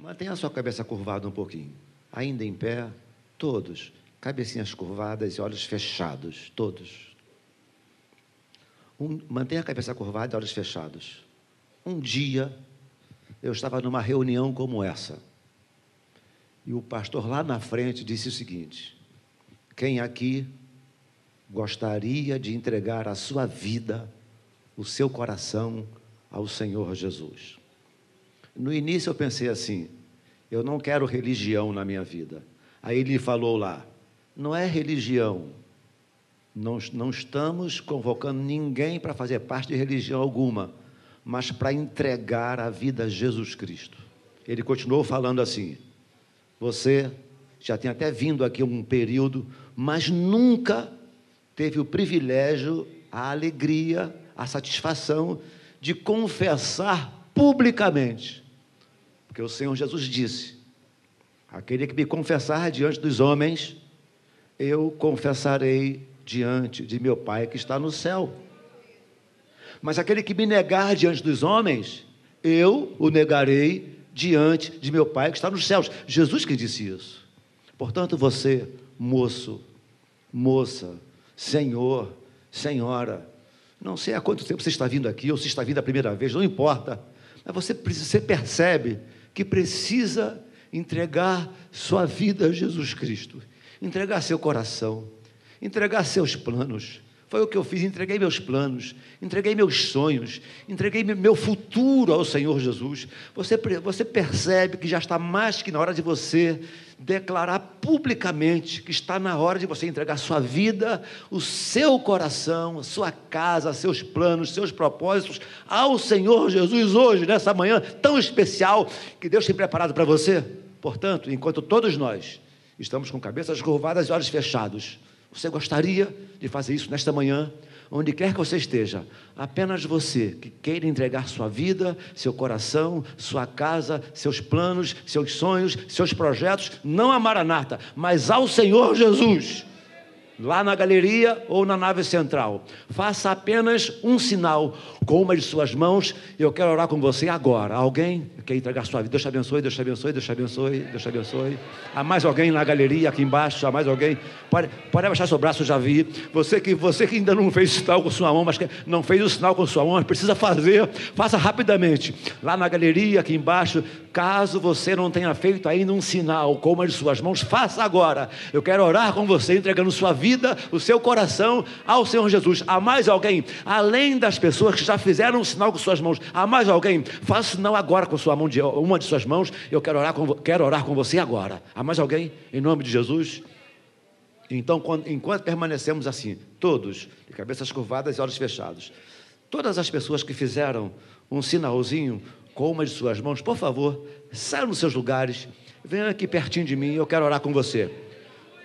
Mantenha a sua cabeça curvada um pouquinho. Ainda em pé, todos, cabecinhas curvadas e olhos fechados, todos. Um, mantenha a cabeça curvada e olhos fechados. Um dia, eu estava numa reunião como essa. E o pastor lá na frente disse o seguinte: Quem aqui gostaria de entregar a sua vida, o seu coração ao Senhor Jesus? No início eu pensei assim: eu não quero religião na minha vida. Aí ele falou lá: não é religião. Não, não estamos convocando ninguém para fazer parte de religião alguma, mas para entregar a vida a Jesus Cristo. Ele continuou falando assim: você já tem até vindo aqui um período, mas nunca teve o privilégio, a alegria, a satisfação de confessar publicamente porque o Senhor Jesus disse: Aquele que me confessar diante dos homens, eu confessarei diante de meu Pai que está no céu. Mas aquele que me negar diante dos homens, eu o negarei diante de meu Pai que está nos céus. Jesus que disse isso. Portanto, você, moço, moça, senhor, senhora, não sei há quanto tempo você está vindo aqui, ou se está vindo a primeira vez, não importa, você, você percebe que precisa entregar sua vida a Jesus Cristo, entregar seu coração, entregar seus planos. Foi o que eu fiz, entreguei meus planos, entreguei meus sonhos, entreguei meu futuro ao Senhor Jesus. Você, você percebe que já está mais que na hora de você declarar publicamente que está na hora de você entregar sua vida, o seu coração, sua casa, seus planos, seus propósitos ao Senhor Jesus hoje, nessa manhã tão especial que Deus tem preparado para você. Portanto, enquanto todos nós estamos com cabeças curvadas e olhos fechados, você gostaria de fazer isso nesta manhã? onde quer que você esteja, apenas você que queira entregar sua vida, seu coração, sua casa, seus planos, seus sonhos, seus projetos, não a Maranata, mas ao Senhor Jesus lá na galeria ou na nave central. Faça apenas um sinal com uma de suas mãos. Eu quero orar com você agora. Alguém quer entregar sua vida? Deus te abençoe, Deus te abençoe, Deus te abençoe, Deus te abençoe. Há mais alguém na galeria aqui embaixo? Há mais alguém? Pode, pode abaixar seu braço, já vi. Você que, você que ainda não fez o sinal com sua mão, mas não fez o sinal com sua mão, mas precisa fazer, faça rapidamente. Lá na galeria, aqui embaixo, caso você não tenha feito ainda um sinal com uma de suas mãos, faça agora. Eu quero orar com você, entregando sua vida, o seu coração ao Senhor Jesus. Há mais alguém, além das pessoas que já fizeram um sinal com suas mãos, há mais alguém, faça sinal agora com sua mão, de, uma de suas mãos. Eu quero orar, com, quero orar com você agora. Há mais alguém, em nome de Jesus? Então, quando, enquanto permanecemos assim, todos, de cabeças curvadas e olhos fechados, todas as pessoas que fizeram um sinalzinho com uma de suas mãos, por favor, saiam dos seus lugares, venham aqui pertinho de mim, eu quero orar com você.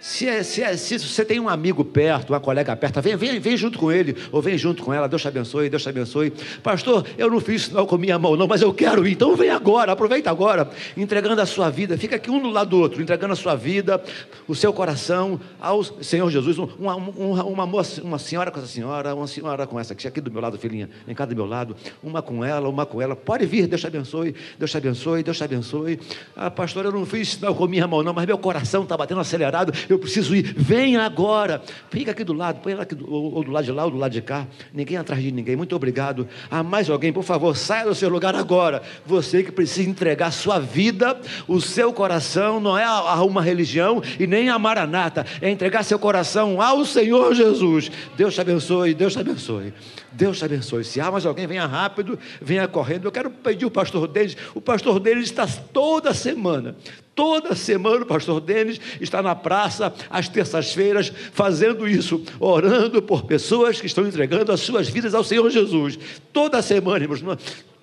Se, é, se, é, se, você tem um amigo perto, uma colega perto, vem, vem, vem junto com ele, ou vem junto com ela, Deus te abençoe, Deus te abençoe. Pastor, eu não fiz sinal com minha mão, não, mas eu quero ir, então vem agora, aproveita agora, entregando a sua vida, fica aqui um do lado do outro, entregando a sua vida, o seu coração ao Senhor Jesus. Uma, uma, uma, moça, uma senhora com essa senhora, uma senhora com essa, que aqui do meu lado, filhinha, em cada do meu lado, uma com ela, uma com ela, pode vir, Deus te abençoe, Deus te abençoe, Deus te abençoe. Ah, pastor, eu não fiz sinal com minha mão, não, mas meu coração está batendo acelerado, eu eu preciso ir, venha agora. Fica aqui do lado, põe aqui do, ou, do lado de lá ou do lado de cá. Ninguém atrás de ninguém. Muito obrigado. Há mais alguém, por favor, saia do seu lugar agora. Você que precisa entregar sua vida, o seu coração, não é a uma religião e nem a maranata, é entregar seu coração ao Senhor Jesus. Deus te abençoe, Deus te abençoe. Deus te abençoe. Se há mais alguém, venha rápido, venha correndo. Eu quero pedir o pastor deles. O pastor deles está toda semana, Toda semana o pastor Denis está na praça, às terças-feiras, fazendo isso, orando por pessoas que estão entregando as suas vidas ao Senhor Jesus. Toda semana, irmãos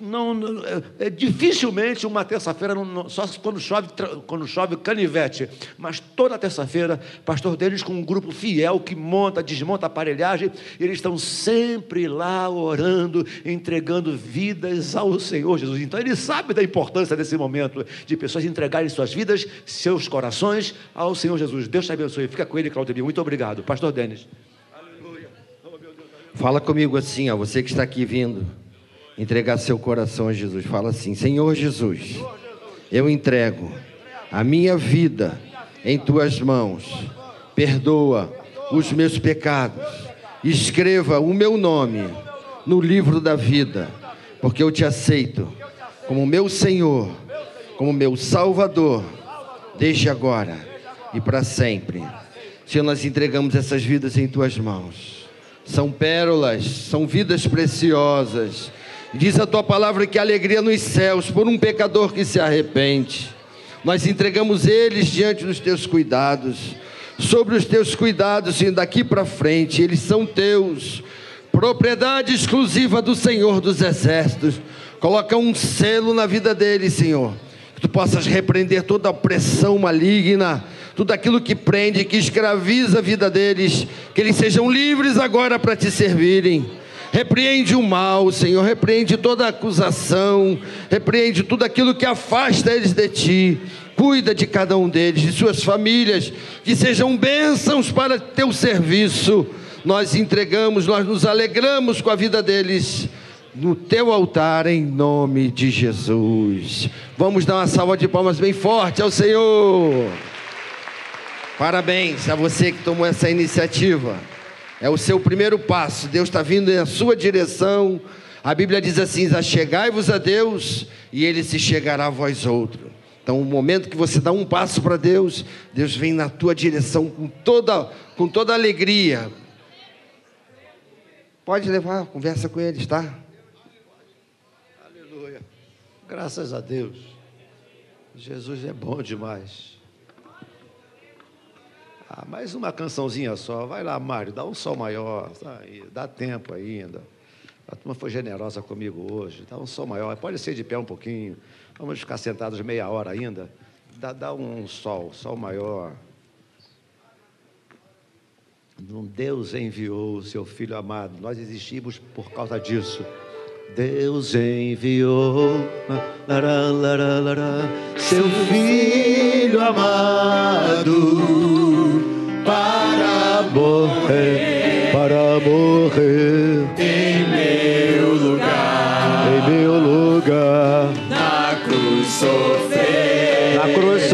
não, não é, dificilmente uma terça-feira, só quando chove, quando chove canivete, mas toda terça-feira, pastor deles com um grupo fiel que monta, desmonta a aparelhagem, eles estão sempre lá orando, entregando vidas ao Senhor Jesus. Então ele sabe da importância desse momento de pessoas entregarem suas vidas, seus corações ao Senhor Jesus. Deus te abençoe. Fica com ele, Claudio. Muito obrigado. Pastor Denis. Fala comigo assim, ó, você que está aqui vindo entregar seu coração a Jesus. Fala assim: Senhor Jesus, eu entrego a minha vida em tuas mãos. Perdoa os meus pecados. Escreva o meu nome no livro da vida, porque eu te aceito como meu Senhor, como meu Salvador, desde agora e para sempre. Senhor, nós entregamos essas vidas em tuas mãos. São pérolas, são vidas preciosas. Diz a tua palavra que alegria nos céus por um pecador que se arrepende. Nós entregamos eles diante dos teus cuidados. Sobre os teus cuidados, Senhor, daqui para frente, eles são teus. Propriedade exclusiva do Senhor dos Exércitos. Coloca um selo na vida deles, Senhor. Que tu possas repreender toda a pressão maligna tudo aquilo que prende, que escraviza a vida deles, que eles sejam livres agora para te servirem. Repreende o mal, Senhor, repreende toda acusação, repreende tudo aquilo que afasta eles de ti. Cuida de cada um deles, de suas famílias, que sejam bênçãos para teu serviço. Nós entregamos, nós nos alegramos com a vida deles no teu altar em nome de Jesus. Vamos dar uma salva de palmas bem forte ao Senhor. Parabéns a você que tomou essa iniciativa. É o seu primeiro passo. Deus está vindo na sua direção. A Bíblia diz assim: Chegai-vos a Deus e Ele se chegará a vós outros. Então, o momento que você dá um passo para Deus, Deus vem na tua direção com toda, com toda alegria. Pode levar, conversa com eles, tá? Aleluia. Graças a Deus. Jesus é bom demais. Ah, mais uma cançãozinha só. Vai lá, Mário, dá um sol maior. Tá dá tempo ainda. A turma foi generosa comigo hoje. Dá um sol maior. Pode ser de pé um pouquinho. Vamos ficar sentados meia hora ainda. Dá, dá um sol, sol maior. Deus enviou o seu Filho amado. Nós existimos por causa disso. Deus enviou. Lará, lará, lará, seu Filho amado para morrer, para morrer em meu lugar, em meu lugar, na cruz sofreu, na cruz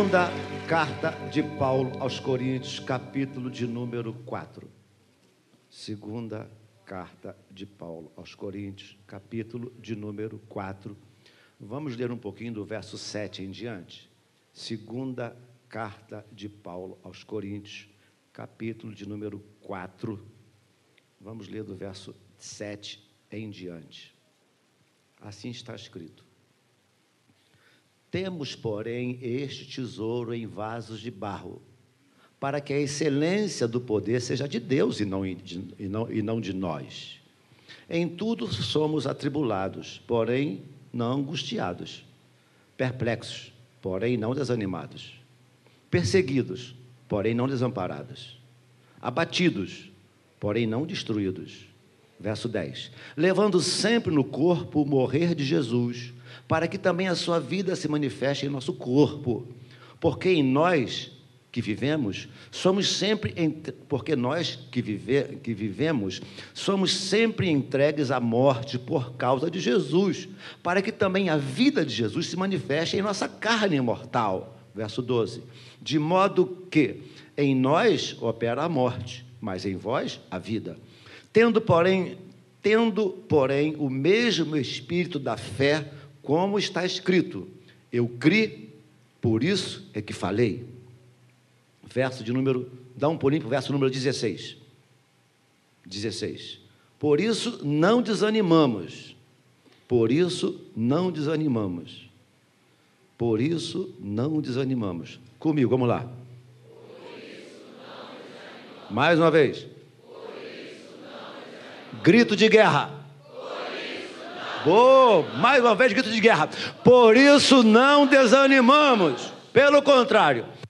Segunda carta de Paulo aos Coríntios, capítulo de número 4. Segunda carta de Paulo aos Coríntios, capítulo de número 4. Vamos ler um pouquinho do verso 7 em diante. Segunda carta de Paulo aos Coríntios, capítulo de número 4. Vamos ler do verso 7 em diante. Assim está escrito: Temos, porém, este tesouro em vasos de barro, para que a excelência do poder seja de Deus e não, de, e não, e não de nós. Em tudo somos atribulados, porém não angustiados, perplexos, porém não desanimados, perseguidos, porém não desamparados, abatidos, porém não destruídos. Verso 10: Levando sempre no corpo o morrer de Jesus, para que também a sua vida se manifeste em nosso corpo, porque em nós que vivemos, somos sempre, porque nós que, vive, que vivemos, somos sempre entregues à morte por causa de Jesus, para que também a vida de Jesus se manifeste em nossa carne mortal. Verso 12: De modo que em nós opera a morte, mas em vós a vida. Tendo, porém, tendo, porém, o mesmo espírito da fé, como está escrito: Eu criei, por isso é que falei verso de número, dá um pulinho para o verso número 16. 16. Por isso não desanimamos. Por isso não desanimamos. Por isso não desanimamos. Comigo, vamos lá. Mais uma vez. Grito de guerra. Boa, mais uma vez grito de guerra. Por isso não desanimamos. Pelo contrário,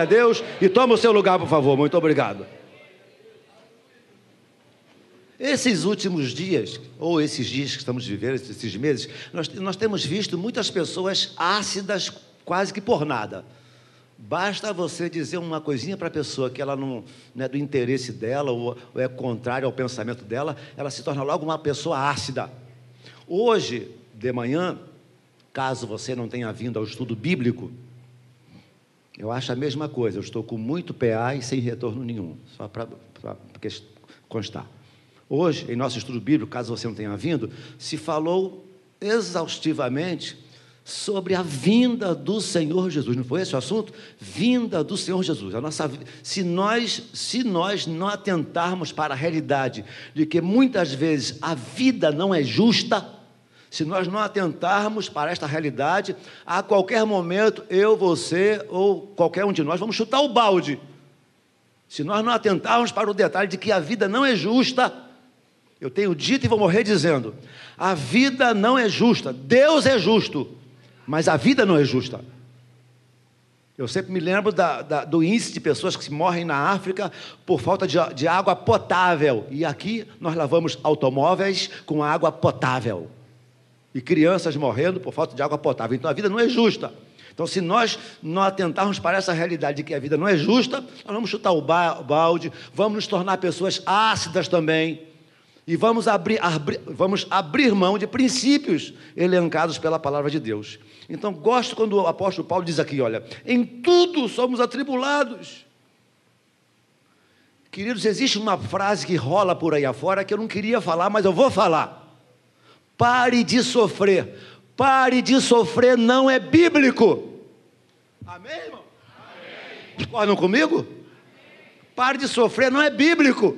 Glória a Deus. E toma o seu lugar, por favor. Muito obrigado. Esses últimos dias, ou esses dias que estamos vivendo, esses meses, nós, nós temos visto muitas pessoas ácidas quase que por nada. Basta você dizer uma coisinha para a pessoa que ela não, não, é do interesse dela ou, ou é contrário ao pensamento dela, ela se torna logo uma pessoa ácida. Hoje, de manhã, caso você não tenha vindo ao estudo bíblico, eu acho a mesma coisa, eu estou com muito PA e sem retorno nenhum, só para constar. Hoje, em nosso estudo bíblico, caso você não tenha vindo, se falou exaustivamente sobre a vinda do Senhor Jesus. Não foi esse o assunto? Vinda do Senhor Jesus. A nossa, se, nós, se nós não atentarmos para a realidade de que muitas vezes a vida não é justa, se nós não atentarmos para esta realidade, a qualquer momento, eu, você ou qualquer um de nós vamos chutar o balde. Se nós não atentarmos para o detalhe de que a vida não é justa, eu tenho dito e vou morrer dizendo: a vida não é justa, Deus é justo, mas a vida não é justa. Eu sempre me lembro da, da, do índice de pessoas que morrem na África por falta de, de água potável. E aqui nós lavamos automóveis com água potável e crianças morrendo por falta de água potável. Então a vida não é justa. Então, se nós não atentarmos para essa realidade de que a vida não é justa, nós vamos chutar o balde, vamos nos tornar pessoas ácidas também, e vamos abrir, abrir, vamos abrir mão de princípios elencados pela palavra de Deus. Então, gosto quando o apóstolo Paulo diz aqui: olha, em tudo somos atribulados. Queridos, existe uma frase que rola por aí afora que eu não queria falar, mas eu vou falar. Pare de sofrer. Pare de sofrer não é bíblico. Amém, irmão? Concordam comigo? Pare de sofrer não é bíblico.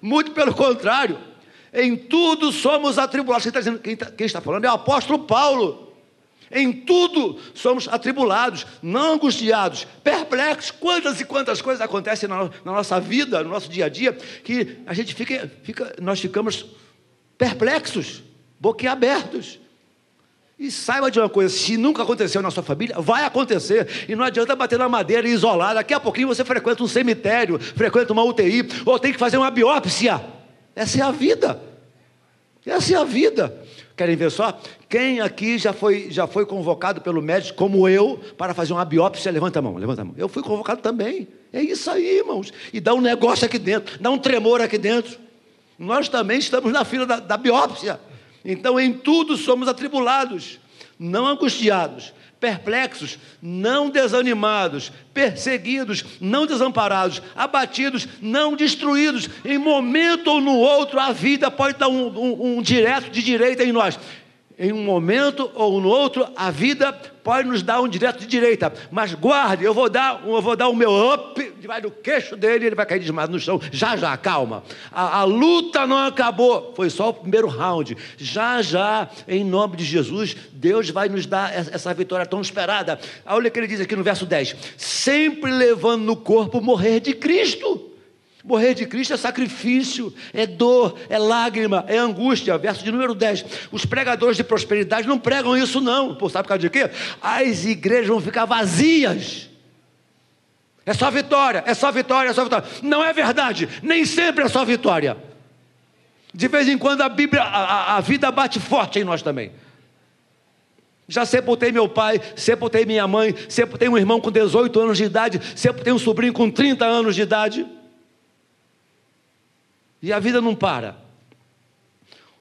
Muito pelo contrário. Em tudo somos atribulados. Quem está, dizendo, quem, está, quem está falando é o apóstolo Paulo. Em tudo somos atribulados, não angustiados, perplexos. Quantas e quantas coisas acontecem na, na nossa vida, no nosso dia a dia, que a gente fica, fica nós ficamos perplexos boquiabertos. E saiba de uma coisa: se nunca aconteceu na sua família, vai acontecer. E não adianta bater na madeira e isolar. Daqui a pouquinho você frequenta um cemitério, frequenta uma UTI, ou tem que fazer uma biópsia. Essa é a vida. Essa é a vida. Querem ver só? Quem aqui já foi, já foi convocado pelo médico, como eu, para fazer uma biópsia? Levanta a mão, levanta a mão. Eu fui convocado também. É isso aí, irmãos. E dá um negócio aqui dentro, dá um tremor aqui dentro. Nós também estamos na fila da, da biópsia. Então, em tudo somos atribulados, não angustiados, perplexos, não desanimados, perseguidos, não desamparados, abatidos, não destruídos. Em momento ou no outro, a vida pode dar um, um, um direto de direita em nós. Em um momento ou no outro, a vida pode nos dar um direto de direita, mas guarde, eu vou dar, eu vou dar o meu up, vai do queixo dele, ele vai cair desmaiado no chão. Já, já, calma. A, a, luta não acabou, foi só o primeiro round. Já, já, em nome de Jesus, Deus vai nos dar essa vitória tão esperada. Olha o que ele diz aqui no verso 10: sempre levando no corpo morrer de Cristo. Morrer de Cristo é sacrifício, é dor, é lágrima, é angústia. Verso de número 10. Os pregadores de prosperidade não pregam isso, não. Pô, sabe por causa de quê? As igrejas vão ficar vazias. É só vitória, é só vitória, é só vitória. Não é verdade, nem sempre é só vitória. De vez em quando a Bíblia, a, a vida bate forte em nós também. Já sepultei meu pai, sepultei minha mãe, sepultei um irmão com 18 anos de idade, sepultei um sobrinho com 30 anos de idade. E a vida não para.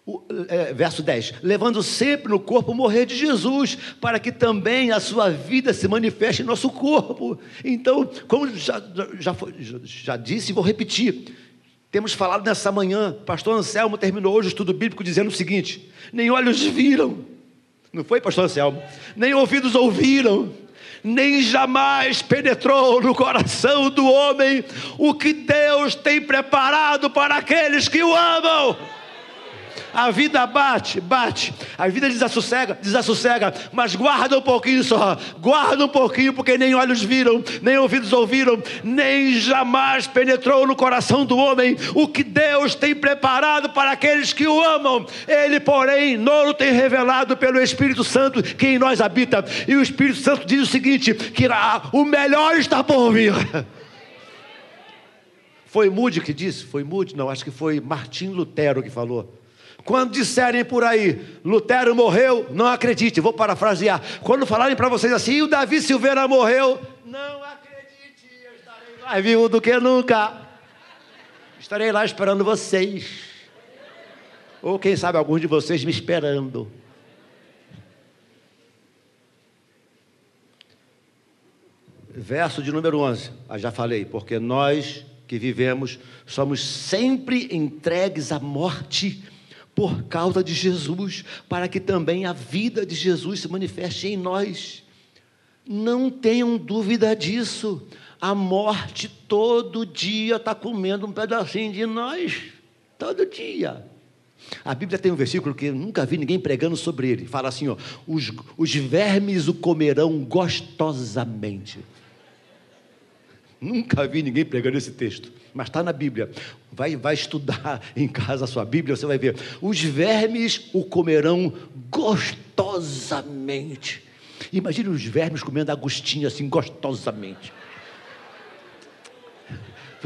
O, é, verso 10: levando sempre no corpo o morrer de Jesus, para que também a sua vida se manifeste em nosso corpo. Então, como já, já, foi, já, disse, vou repetir. Temos falado nessa manhã, pastor Anselmo terminou hoje o estudo bíblico dizendo o seguinte: nem olhos viram, não foi, pastor Anselmo? Nem ouvidos ouviram, nem jamais penetrou no coração do homem o que Deus tem preparado para aqueles que o amam. A vida bate, bate. A vida desassossega, desassossega. Mas guarda um pouquinho só. Guarda um pouquinho, porque nem olhos viram, nem ouvidos ouviram, nem jamais penetrou no coração do homem o que Deus tem preparado para aqueles que o amam. Ele, porém, não tem revelado pelo Espírito Santo que em nós habita. E o Espírito Santo diz o seguinte: que o melhor está por vir. Foi Moody que disse? Foi Moody? Não, acho que foi Martim Lutero que falou. Quando disserem por aí, Lutero morreu, não acredite, vou parafrasear. Quando falarem para vocês assim, o Davi Silveira morreu, não acredite, eu estarei mais vivo do que nunca. Estarei lá esperando vocês. Ou quem sabe alguns de vocês me esperando. Verso de número 11, ah, já falei, porque nós que vivemos somos sempre entregues à morte por causa de Jesus, para que também a vida de Jesus se manifeste em nós. Não tenham dúvida disso. A morte todo dia está comendo um pedacinho de nós, todo dia. A Bíblia tem um versículo que eu nunca vi ninguém pregando sobre ele. Fala assim: ó, os, os vermes o comerão gostosamente. Nunca vi ninguém pregando esse texto, mas está na Bíblia. Vai, vai estudar em casa a sua Bíblia, você vai ver. Os vermes o comerão gostosamente. Imagine os vermes comendo agostinho assim, gostosamente.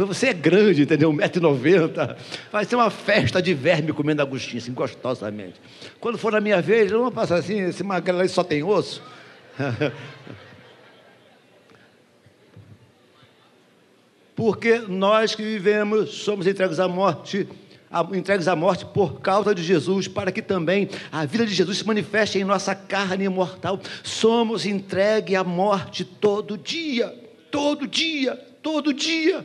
Você é grande, entendeu? 1,90m. Vai ser uma festa de verme comendo agostinho, assim, gostosamente. Quando for na minha vez, eu vou passar assim, esse magrelo aí só tem osso. porque nós que vivemos somos entregues à morte, entregues à morte por causa de Jesus, para que também a vida de Jesus se manifeste em nossa carne imortal. Somos entregues à morte todo dia, todo dia, todo dia.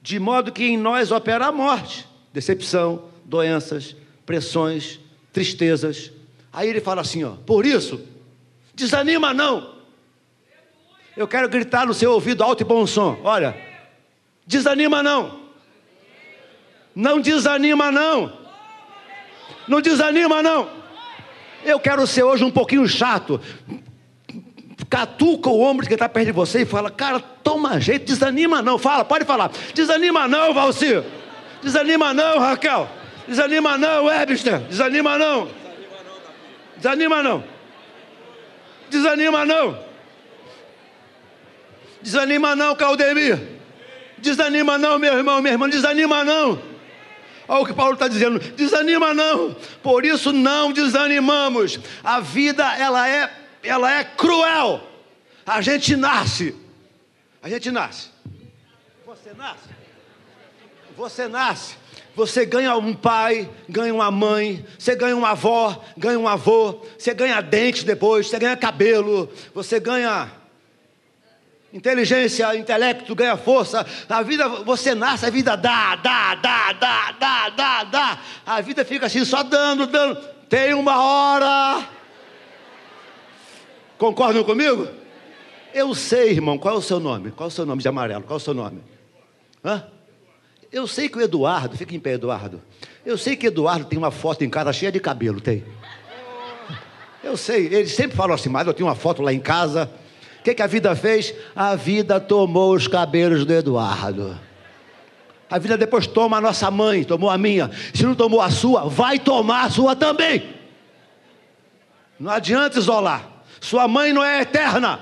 De modo que em nós opera a morte, decepção, doenças, pressões, tristezas. Aí ele fala assim, ó, por isso, desanima não, eu quero gritar no seu ouvido alto e bom som. Olha, desanima não. Não desanima não. Não desanima não. Eu quero ser hoje um pouquinho chato. Catuca o ombro que está perto de você e fala, cara, toma jeito, desanima não. Fala, pode falar. Desanima não, Valcir. Desanima não, Raquel. Desanima não, Webster. Desanima não. Desanima não. Desanima não. Desanima não, Caldemir. Desanima não, meu irmão, minha irmã, desanima não. Olha o que Paulo está dizendo, desanima não. Por isso não desanimamos. A vida ela é, ela é cruel. A gente nasce. A gente nasce. Você nasce. Você nasce Você ganha um pai, ganha uma mãe, você ganha uma avó, ganha um avô, você ganha dente depois, você ganha cabelo, você ganha inteligência, intelecto, ganha força. A vida, você nasce, a vida dá, dá, dá, dá, dá, dá, dá. A vida fica assim, só dando, dando. Tem uma hora. Concordam comigo? Eu sei, irmão, qual é o seu nome? Qual é o seu nome de amarelo? Qual é o seu nome? Hã? Eu sei que o Eduardo, fica em pé, Eduardo. Eu sei que Eduardo tem uma foto em casa cheia de cabelo, tem. Eu sei, ele sempre falou assim, mas eu tenho uma foto lá em casa. Que, que a vida fez? A vida tomou os cabelos do Eduardo. A vida depois toma a nossa mãe, tomou a minha. Se não tomou a sua, vai tomar a sua também. Não adianta isolar. Sua mãe não é eterna.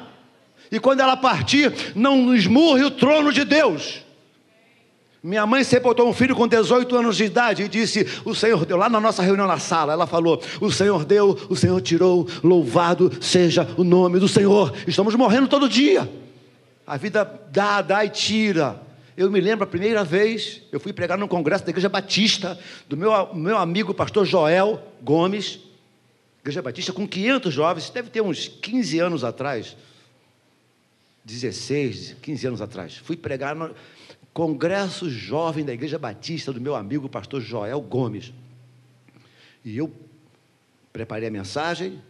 E quando ela partir, não esmurre o trono de Deus. Minha mãe sepultou um filho com 18 anos de idade e disse: O Senhor deu, lá na nossa reunião na sala, ela falou: O Senhor deu, o Senhor tirou, louvado seja o nome do Senhor. Estamos morrendo todo dia. A vida dá, dá e tira. Eu me lembro a primeira vez, eu fui pregar num congresso da Igreja Batista, do meu, meu amigo pastor Joel Gomes, Igreja Batista, com 500 jovens, deve ter uns 15 anos atrás, 16, 15 anos atrás. Fui pregar no, Congresso Jovem da Igreja Batista do meu amigo pastor Joel Gomes. E eu preparei a mensagem.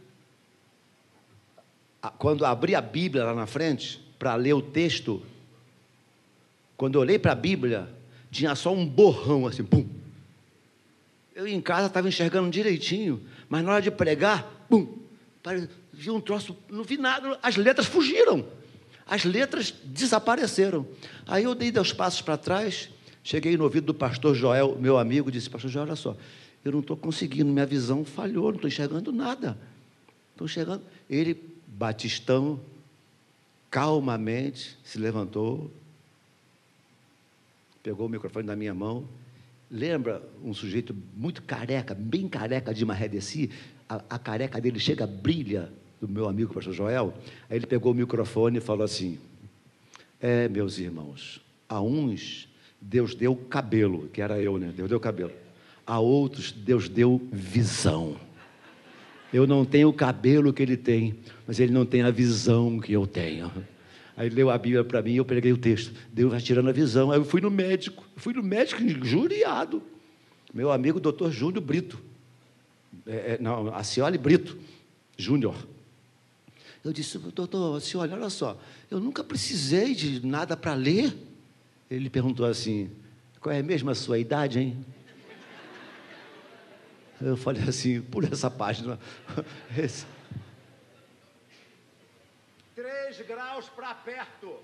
Quando abri a Bíblia lá na frente, para ler o texto, quando eu olhei para a Bíblia, tinha só um borrão assim, pum. Eu em casa estava enxergando direitinho, mas na hora de pregar, pum, vi um troço, não vi nada, as letras fugiram. As letras desapareceram. Aí eu dei dois passos para trás, cheguei no ouvido do pastor Joel, meu amigo, disse: Pastor Joel, olha só, eu não estou conseguindo, minha visão falhou, não estou enxergando nada. Estou enxergando. Ele, Batistão, calmamente se levantou, pegou o microfone da minha mão. Lembra um sujeito muito careca, bem careca de Marredeci? A, a careca dele chega, brilha do meu amigo pastor Joel, aí ele pegou o microfone e falou assim: É, meus irmãos, a uns Deus deu cabelo, que era eu, né? Deus deu cabelo. A outros Deus deu visão. Eu não tenho o cabelo que ele tem, mas ele não tem a visão que eu tenho. Aí leu a Bíblia para mim e eu peguei o texto. Deus vai tirando a visão. Aí eu fui no médico, fui no médico injuriado. Meu amigo doutor Júnior Brito. É, é não, Acioli Brito Júnior. Eu disse, doutor, assim, olha, olha só, eu nunca precisei de nada para ler. Ele perguntou assim, qual é mesmo a sua idade, hein? Eu falei assim, por essa página. Esse. Três graus para perto.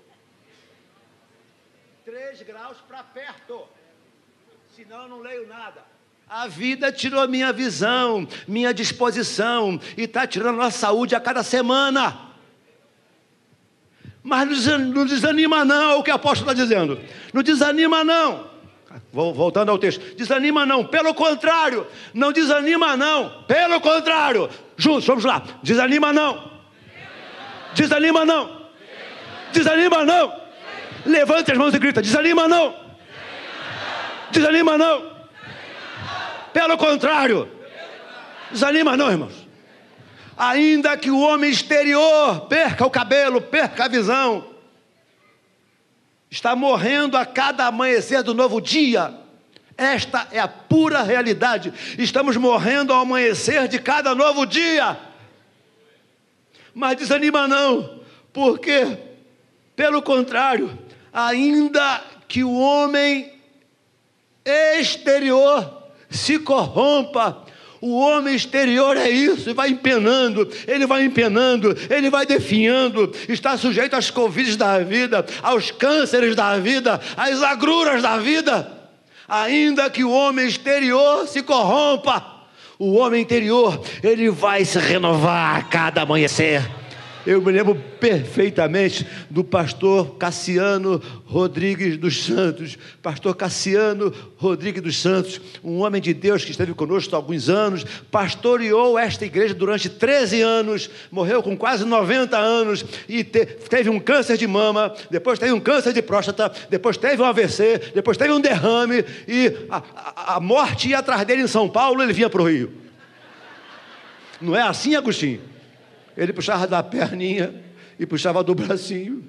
Três graus para perto. Senão eu não leio nada. A vida tirou minha visão, minha disposição e está tirando a saúde a cada semana. Mas não desanima não, é o que o apóstolo está dizendo. Não desanima não. Voltando ao texto, desanima não, pelo contrário, não desanima não, pelo contrário, juntos, vamos lá, desanima não, desanima não, desanima não, levante as mãos e grita: desanima não, desanima não. Pelo contrário, desanima não, irmãos. Ainda que o homem exterior perca o cabelo, perca a visão, está morrendo a cada amanhecer do novo dia. Esta é a pura realidade. Estamos morrendo ao amanhecer de cada novo dia. Mas desanima não, porque, pelo contrário, ainda que o homem exterior se corrompa. O homem exterior é isso, vai empenando, ele vai empenando, ele vai definhando, está sujeito às covides da vida, aos cânceres da vida, às agruras da vida. Ainda que o homem exterior se corrompa, o homem interior, ele vai se renovar a cada amanhecer. Eu me lembro perfeitamente do pastor Cassiano Rodrigues dos Santos. Pastor Cassiano Rodrigues dos Santos, um homem de Deus que esteve conosco há alguns anos, pastoreou esta igreja durante 13 anos, morreu com quase 90 anos e te, teve um câncer de mama, depois teve um câncer de próstata, depois teve um AVC, depois teve um derrame e a, a, a morte ia atrás dele em São Paulo, ele vinha para o Rio. Não é assim, Agostinho? Ele puxava da perninha e puxava do bracinho.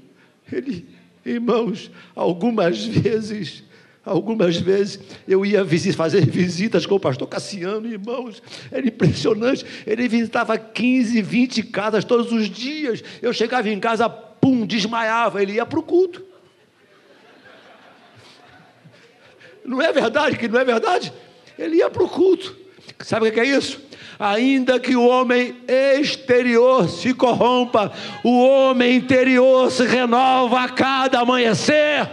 Ele, irmãos, algumas vezes, algumas vezes eu ia fazer visitas com o pastor Cassiano, irmãos, era impressionante. Ele visitava 15, 20 casas todos os dias. Eu chegava em casa, pum, desmaiava, ele ia para o culto. Não é verdade que não é verdade? Ele ia para o culto. Sabe o que é isso? Ainda que o homem exterior se corrompa, o homem interior se renova a cada amanhecer.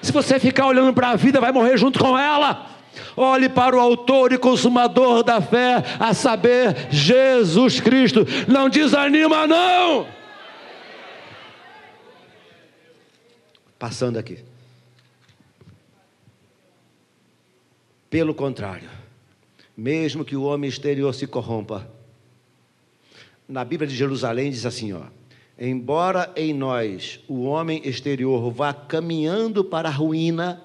Se você ficar olhando para a vida, vai morrer junto com ela. Olhe para o autor e consumador da fé, a saber, Jesus Cristo. Não desanima, não. Passando aqui. Pelo contrário, mesmo que o homem exterior se corrompa. Na Bíblia de Jerusalém diz assim, ó: Embora em nós o homem exterior vá caminhando para a ruína,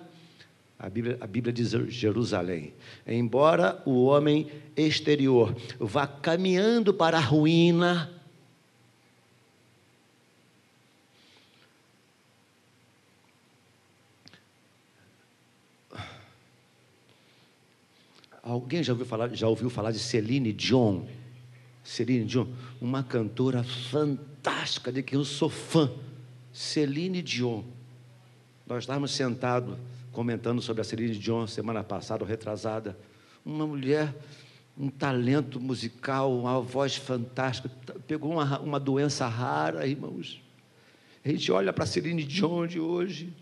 a Bíblia, a Bíblia diz Jerusalém. Embora o homem exterior vá caminhando para a ruína, Alguém já ouviu falar, já ouviu falar de Celine Dion? Celine Dion, uma cantora fantástica de quem eu sou fã. Celine Dion. Nós estávamos sentados comentando sobre a Celine Dion semana passada, retrasada. Uma mulher, um talento musical, uma voz fantástica. Pegou uma, uma doença rara, irmãos. A gente olha para a Celine Dion de hoje,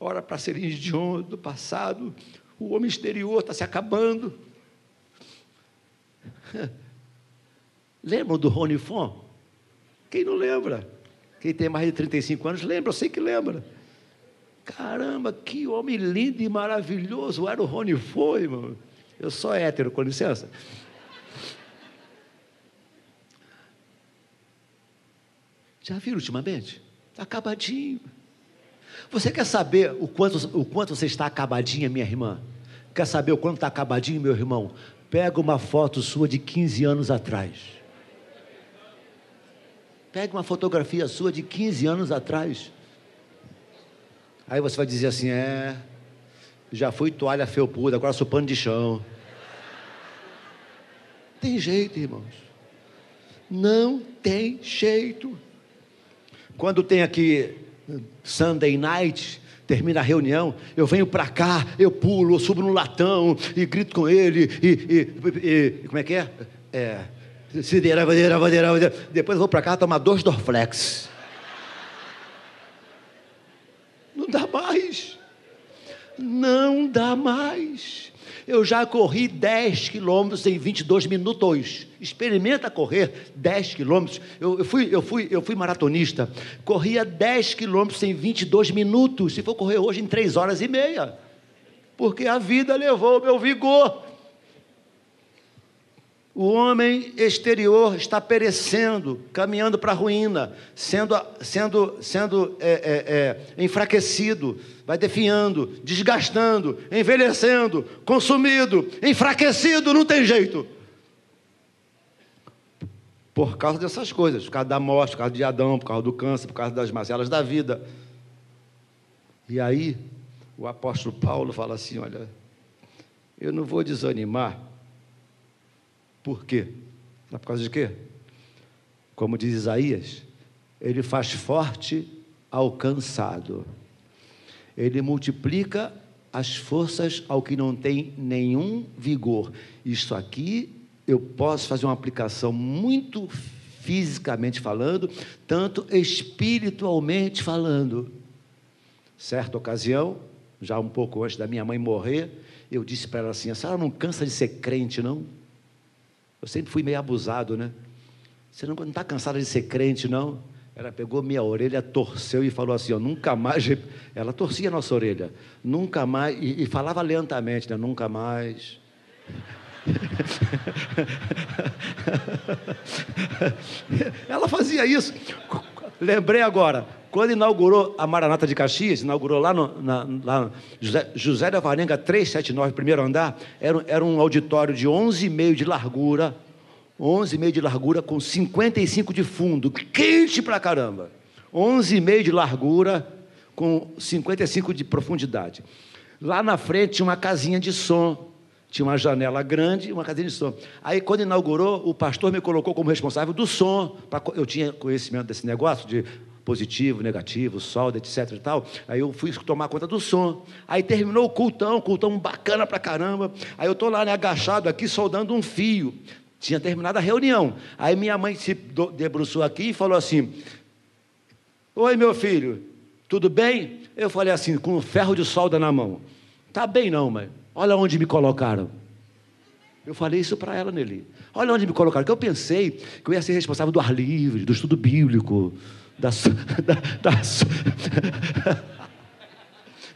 olha para a Celine Dion do passado. O homem exterior está se acabando. Lembram do Rony Fon? Quem não lembra? Quem tem mais de 35 anos lembra, eu sei que lembra. Caramba, que homem lindo e maravilhoso era o Rony Fon, irmão. Eu sou hétero, com licença. Já viram ultimamente? Está acabadinho. Você quer saber o quanto, o quanto você está acabadinha, minha irmã? Quer saber o quanto está acabadinho, meu irmão? Pega uma foto sua de 15 anos atrás. Pega uma fotografia sua de 15 anos atrás. Aí você vai dizer assim: é, já fui toalha felpuda, agora sou pano de chão. Tem jeito, irmãos. Não tem jeito. Quando tem aqui Sunday night, termina a reunião, eu venho para cá, eu pulo, eu subo no latão e grito com ele, e, e, e como é que é? É. Depois eu vou para cá tomar dois Dorflex. Não dá mais. Não dá mais. Eu já corri 10 quilômetros em 22 minutos. Experimenta correr 10 quilômetros. Eu, eu, fui, eu, fui, eu fui maratonista. Corria 10 quilômetros em 22 minutos. Se for correr hoje em 3 horas e meia. Porque a vida levou o meu vigor. O homem exterior está perecendo, caminhando para a ruína, sendo, sendo, sendo é, é, é, enfraquecido, vai definhando, desgastando, envelhecendo, consumido, enfraquecido, não tem jeito. Por causa dessas coisas, por causa da morte, por causa de Adão, por causa do câncer, por causa das mazelas da vida. E aí, o apóstolo Paulo fala assim: olha, eu não vou desanimar por quê? Por causa de quê? Como diz Isaías, ele faz forte ao cansado. Ele multiplica as forças ao que não tem nenhum vigor. Isso aqui eu posso fazer uma aplicação muito fisicamente falando, tanto espiritualmente falando. Certa ocasião, já um pouco antes da minha mãe morrer, eu disse para ela assim: a senhora não cansa de ser crente, não? Eu sempre fui meio abusado, né? Você não está cansada de ser crente, não? Ela pegou minha orelha, torceu e falou assim: ó, nunca mais. Ela torcia a nossa orelha, nunca mais. E, e falava lentamente, né? Nunca mais. Ela fazia isso. Lembrei agora, quando inaugurou a Maranata de Caxias, inaugurou lá no na, lá, José, José da Varenga 379, primeiro andar, era, era um auditório de 11,5 de largura, 11,5 de largura com 55 de fundo, quente pra caramba. 11,5 de largura com 55 de profundidade. Lá na frente tinha uma casinha de som, tinha uma janela grande e uma casinha de som. Aí, quando inaugurou, o pastor me colocou como responsável do som. Eu tinha conhecimento desse negócio de positivo, negativo, solda, etc e tal. Aí eu fui tomar conta do som. Aí terminou o cultão, cultão bacana pra caramba. Aí eu tô lá, né, agachado aqui, soldando um fio. Tinha terminado a reunião. Aí minha mãe se debruçou aqui e falou assim: Oi, meu filho, tudo bem? Eu falei assim, com um ferro de solda na mão. Tá bem não, mãe. Olha onde me colocaram. Eu falei isso para ela, Nelly. Olha onde me colocaram. Que eu pensei que eu ia ser responsável do ar livre, do estudo bíblico, da, da, da,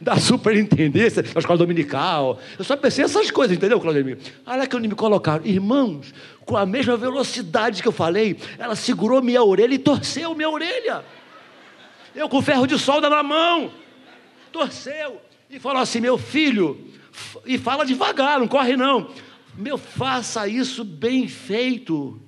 da superintendência, da escola dominical. Eu só pensei essas coisas, entendeu, Claudemir? Olha que onde me colocaram. Irmãos, com a mesma velocidade que eu falei, ela segurou minha orelha e torceu minha orelha. Eu com ferro de solda na mão. Torceu. E falou assim: meu filho, e fala devagar, não corre não. Meu, faça isso bem feito.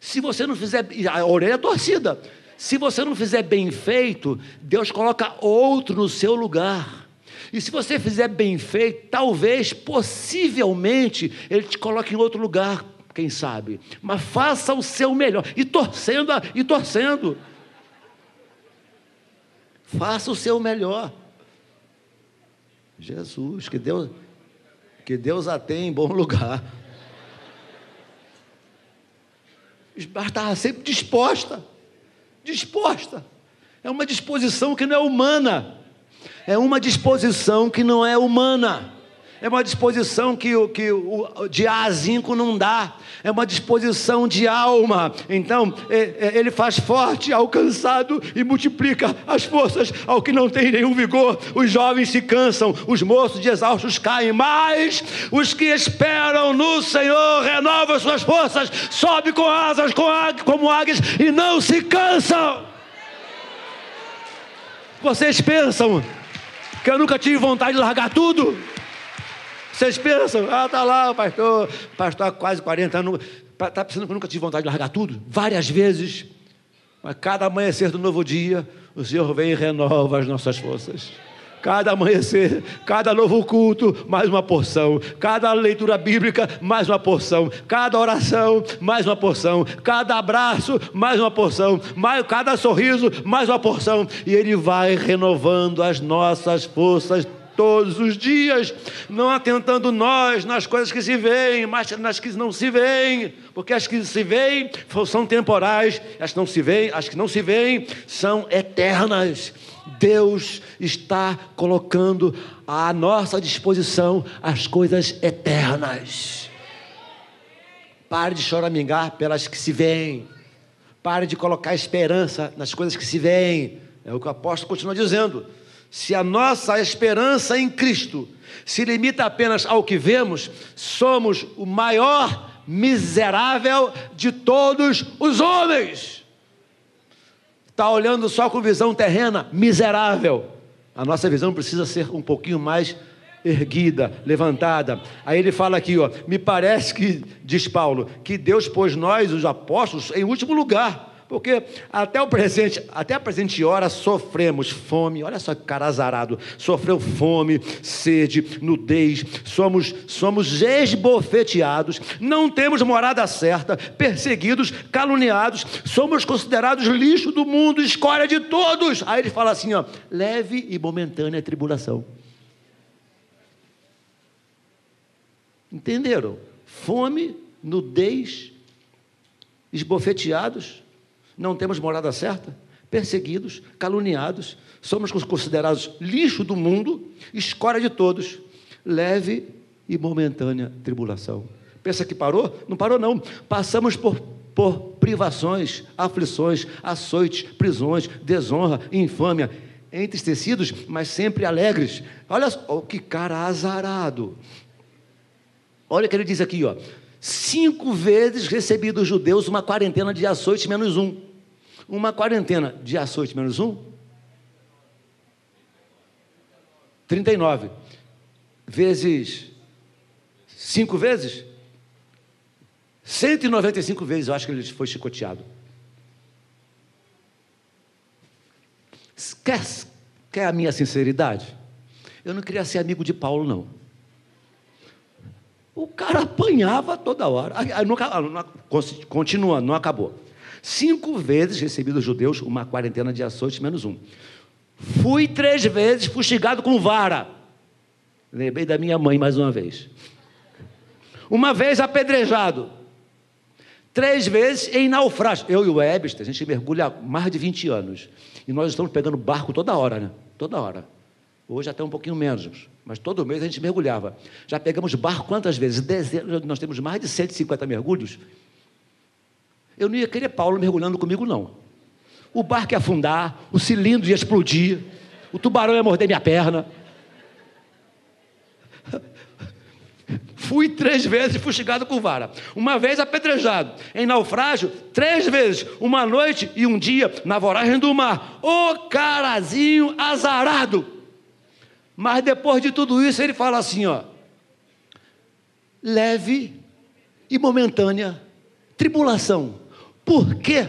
Se você não fizer, a orelha é torcida. Se você não fizer bem feito, Deus coloca outro no seu lugar. E se você fizer bem feito, talvez, possivelmente, Ele te coloque em outro lugar, quem sabe. Mas faça o seu melhor. E torcendo, e torcendo. Faça o seu melhor. Jesus, que Deus, que Deus a tem em bom lugar. Estava sempre disposta, disposta. É uma disposição que não é humana. É uma disposição que não é humana. É uma disposição que, que o de A zinco não dá. É uma disposição de alma. Então, é, é, ele faz forte ao cansado e multiplica as forças ao que não tem nenhum vigor. Os jovens se cansam, os moços de exaustos caem, mas os que esperam no Senhor renovam suas forças, sobe com asas como águias e não se cansam. Vocês pensam que eu nunca tive vontade de largar tudo? Vocês pensam, ah, tá lá o pastor, pastor há quase 40 anos, está pensando que eu nunca tive vontade de largar tudo? Várias vezes, mas cada amanhecer do novo dia, o Senhor vem e renova as nossas forças. Cada amanhecer, cada novo culto, mais uma porção. Cada leitura bíblica, mais uma porção. Cada oração, mais uma porção. Cada abraço, mais uma porção. Mais, cada sorriso, mais uma porção. E Ele vai renovando as nossas forças todos os dias, não atentando nós nas coisas que se veem, mas nas que não se veem, porque as que se veem são temporais, as que não se veem, as que não se veem são eternas. Deus está colocando à nossa disposição as coisas eternas. Pare de choramingar pelas que se veem. Pare de colocar esperança nas coisas que se veem. É o que o apóstolo continua dizendo. Se a nossa esperança em Cristo se limita apenas ao que vemos, somos o maior miserável de todos os homens. Está olhando só com visão terrena, miserável. A nossa visão precisa ser um pouquinho mais erguida, levantada. Aí ele fala aqui, ó, me parece que, diz Paulo, que Deus pôs nós, os apóstolos, em último lugar porque até o presente, até a presente hora sofremos fome, olha só que cara azarado, sofreu fome, sede, nudez, somos, somos esbofeteados, não temos morada certa, perseguidos, caluniados, somos considerados lixo do mundo, escória de todos. Aí ele fala assim, ó, leve e momentânea tribulação. Entenderam? Fome, nudez, esbofeteados, não temos morada certa, perseguidos, caluniados, somos considerados lixo do mundo, escória de todos, leve e momentânea tribulação. Pensa que parou? Não parou, não. Passamos por, por privações, aflições, açoites, prisões, desonra, infâmia, entristecidos, mas sempre alegres. Olha oh, que cara azarado. Olha o que ele diz aqui, ó. Cinco vezes recebi dos judeus uma quarentena de açoite menos um. Uma quarentena de açoite menos um? 39. Vezes cinco vezes? 195 vezes eu acho que ele foi chicoteado. Quer, quer a minha sinceridade? Eu não queria ser amigo de Paulo, não. O cara apanhava toda hora. Continua, não acabou. Cinco vezes recebi dos judeus uma quarentena de açoites menos um. Fui três vezes fustigado com vara. Lembrei da minha mãe mais uma vez. Uma vez apedrejado. Três vezes em naufrágio. Eu e o Webster, a gente mergulha há mais de 20 anos. E nós estamos pegando barco toda hora, né? Toda hora. Hoje até um pouquinho menos, mas todo mês a gente mergulhava. Já pegamos barco quantas vezes? Dezenas, nós temos mais de 150 mergulhos. Eu não ia querer Paulo mergulhando comigo, não. O barco ia afundar, o cilindro ia explodir, o tubarão ia morder minha perna. Fui três vezes fustigado com vara. Uma vez apedrejado. Em naufrágio, três vezes. Uma noite e um dia na voragem do mar. Ô carazinho azarado. Mas depois de tudo isso, ele fala assim: ó. Leve e momentânea tribulação. Por quê?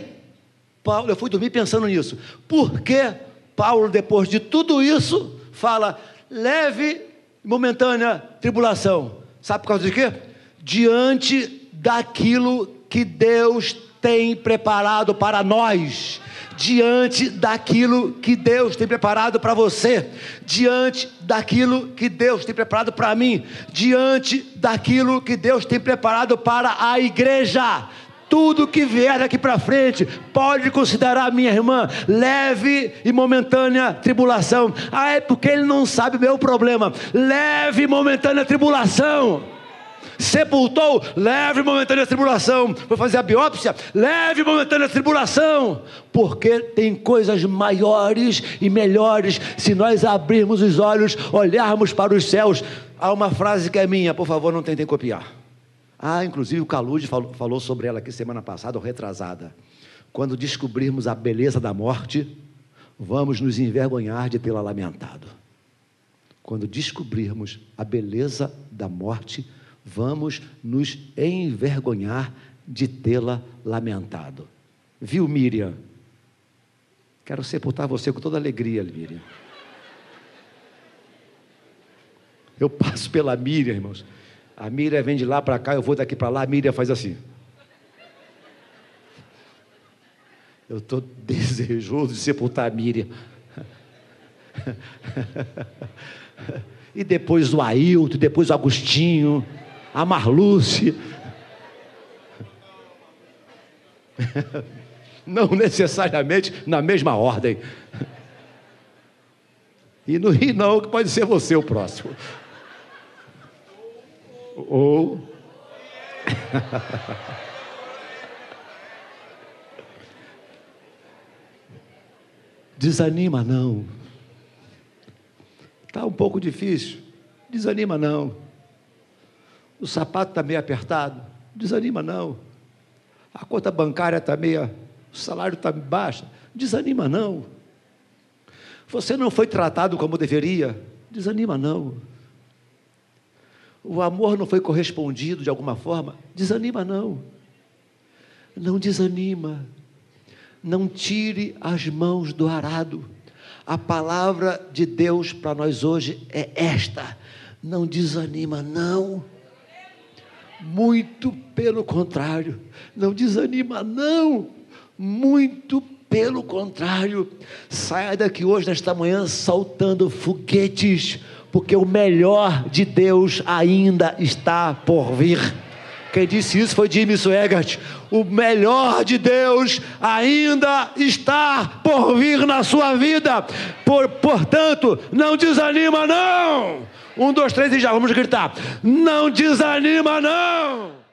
Paulo, eu fui dormir pensando nisso. Por que Paulo, depois de tudo isso, fala leve e momentânea tribulação? Sabe por causa de quê? Diante daquilo que Deus tem preparado para nós, diante daquilo que Deus tem preparado para você, diante daquilo que Deus tem preparado para mim, diante daquilo que Deus tem preparado para a igreja. Tudo que vier daqui para frente, pode considerar, minha irmã, leve e momentânea tribulação. Ah, é porque ele não sabe meu problema. Leve e momentânea tribulação. Sepultou, leve e momentânea tribulação. Foi fazer a biópsia, leve e momentânea tribulação. Porque tem coisas maiores e melhores se nós abrirmos os olhos, olharmos para os céus. Há uma frase que é minha, por favor, não tentem copiar. Ah, inclusive o Calude falou, falou sobre ela aqui semana passada, ou retrasada. Quando descobrirmos a beleza da morte, vamos nos envergonhar de tê-la lamentado. Quando descobrirmos a beleza da morte, vamos nos envergonhar de tê-la lamentado. Viu, Miriam? Quero sepultar você com toda alegria, Miriam. Eu passo pela Miriam, irmãos. A Miriam vem de lá para cá, eu vou daqui para lá, a Miriam faz assim. Eu estou desejoso de sepultar a Miriam. e depois o Ailton, depois o Agostinho, a Marluce. Não necessariamente na mesma ordem. E no ri não, que pode ser você o próximo. Ou. Desanima não. Está um pouco difícil. Desanima não. O sapato está meio apertado. Desanima não. A conta bancária está meio. O salário está baixo. Desanima não. Você não foi tratado como deveria. Desanima não o amor não foi correspondido de alguma forma, desanima não. Não desanima. Não tire as mãos do arado. A palavra de Deus para nós hoje é esta: não desanima, não. Muito pelo contrário, não desanima, não. Muito pelo contrário, saia daqui hoje, nesta manhã, saltando foguetes porque o melhor de Deus ainda está por vir. Quem disse isso foi Jimmy Swaggart. O melhor de Deus ainda está por vir na sua vida. Por, portanto, não desanima, não. Um, dois, três e já vamos gritar. Não desanima, não.